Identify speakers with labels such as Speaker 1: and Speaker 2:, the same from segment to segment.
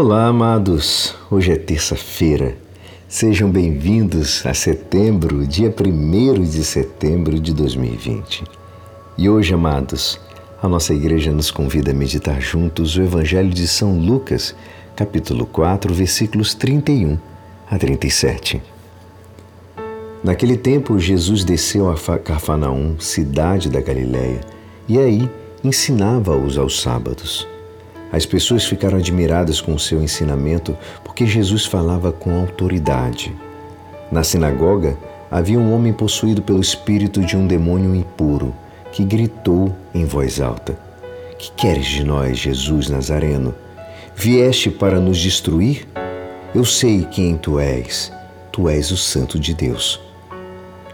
Speaker 1: Olá, amados. Hoje é terça-feira. Sejam bem-vindos a setembro, dia 1 de setembro de 2020. E hoje, amados, a nossa igreja nos convida a meditar juntos o Evangelho de São Lucas, capítulo 4, versículos 31 a 37. Naquele tempo, Jesus desceu a Cafarnaum, cidade da Galiléia, e aí ensinava-os aos sábados. As pessoas ficaram admiradas com o seu ensinamento porque Jesus falava com autoridade. Na sinagoga havia um homem possuído pelo espírito de um demônio impuro que gritou em voz alta: Que queres de nós, Jesus Nazareno? Vieste para nos destruir? Eu sei quem tu és. Tu és o Santo de Deus.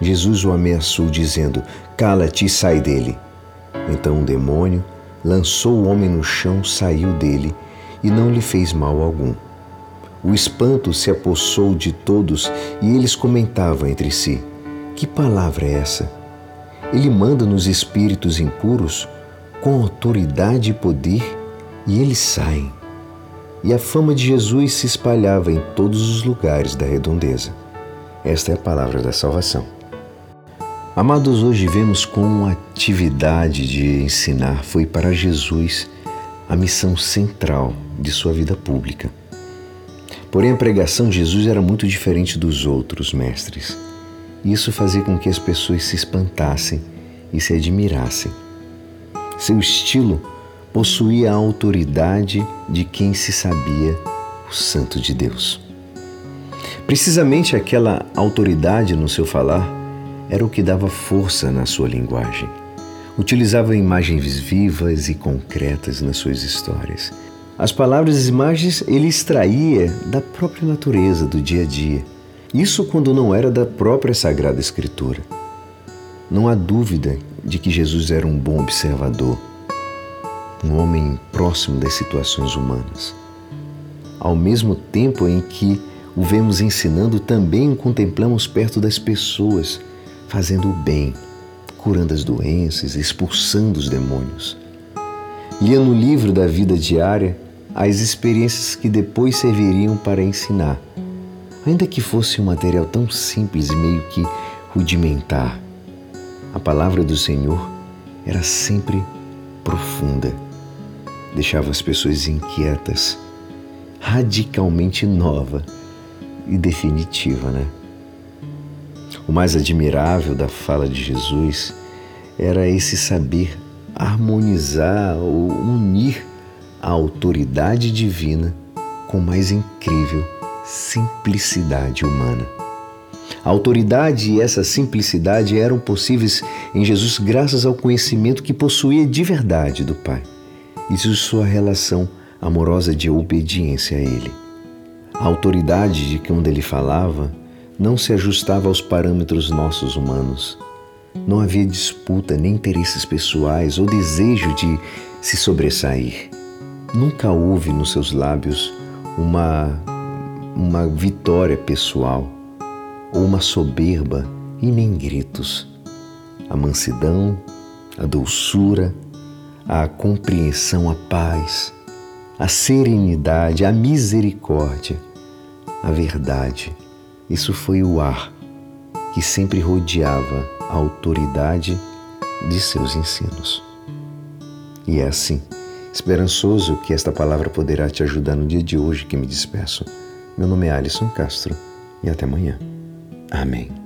Speaker 1: Jesus o ameaçou, dizendo: Cala-te e sai dele. Então o demônio lançou o homem no chão, saiu dele e não lhe fez mal algum. O espanto se apossou de todos e eles comentavam entre si: Que palavra é essa? Ele manda nos espíritos impuros com autoridade e poder e eles saem. E a fama de Jesus se espalhava em todos os lugares da redondeza. Esta é a palavra da salvação. Amados, hoje vemos como a atividade de ensinar foi para Jesus a missão central de sua vida pública. Porém, a pregação de Jesus era muito diferente dos outros mestres. Isso fazia com que as pessoas se espantassem e se admirassem. Seu estilo possuía a autoridade de quem se sabia o Santo de Deus. Precisamente aquela autoridade no seu falar era o que dava força na sua linguagem. Utilizava imagens vivas e concretas nas suas histórias. As palavras e imagens ele extraía da própria natureza do dia a dia. Isso quando não era da própria Sagrada Escritura. Não há dúvida de que Jesus era um bom observador, um homem próximo das situações humanas. Ao mesmo tempo em que o vemos ensinando, também o contemplamos perto das pessoas fazendo o bem, curando as doenças, expulsando os demônios. Lia no livro da vida diária as experiências que depois serviriam para ensinar, ainda que fosse um material tão simples e meio que rudimentar. A palavra do Senhor era sempre profunda, deixava as pessoas inquietas, radicalmente nova e definitiva, né? O mais admirável da fala de Jesus era esse saber harmonizar ou unir a autoridade divina com mais incrível simplicidade humana. A autoridade e essa simplicidade eram possíveis em Jesus graças ao conhecimento que possuía de verdade do Pai e de sua relação amorosa de obediência a Ele. A autoridade de que onde ele falava não se ajustava aos parâmetros nossos humanos. Não havia disputa, nem interesses pessoais ou desejo de se sobressair. Nunca houve nos seus lábios uma, uma vitória pessoal ou uma soberba e nem gritos. A mansidão, a doçura, a compreensão, a paz, a serenidade, a misericórdia, a verdade isso foi o ar que sempre rodeava a autoridade de seus ensinos. E é assim, esperançoso que esta palavra poderá te ajudar no dia de hoje que me despeço. Meu nome é Alisson Castro e até amanhã. Amém.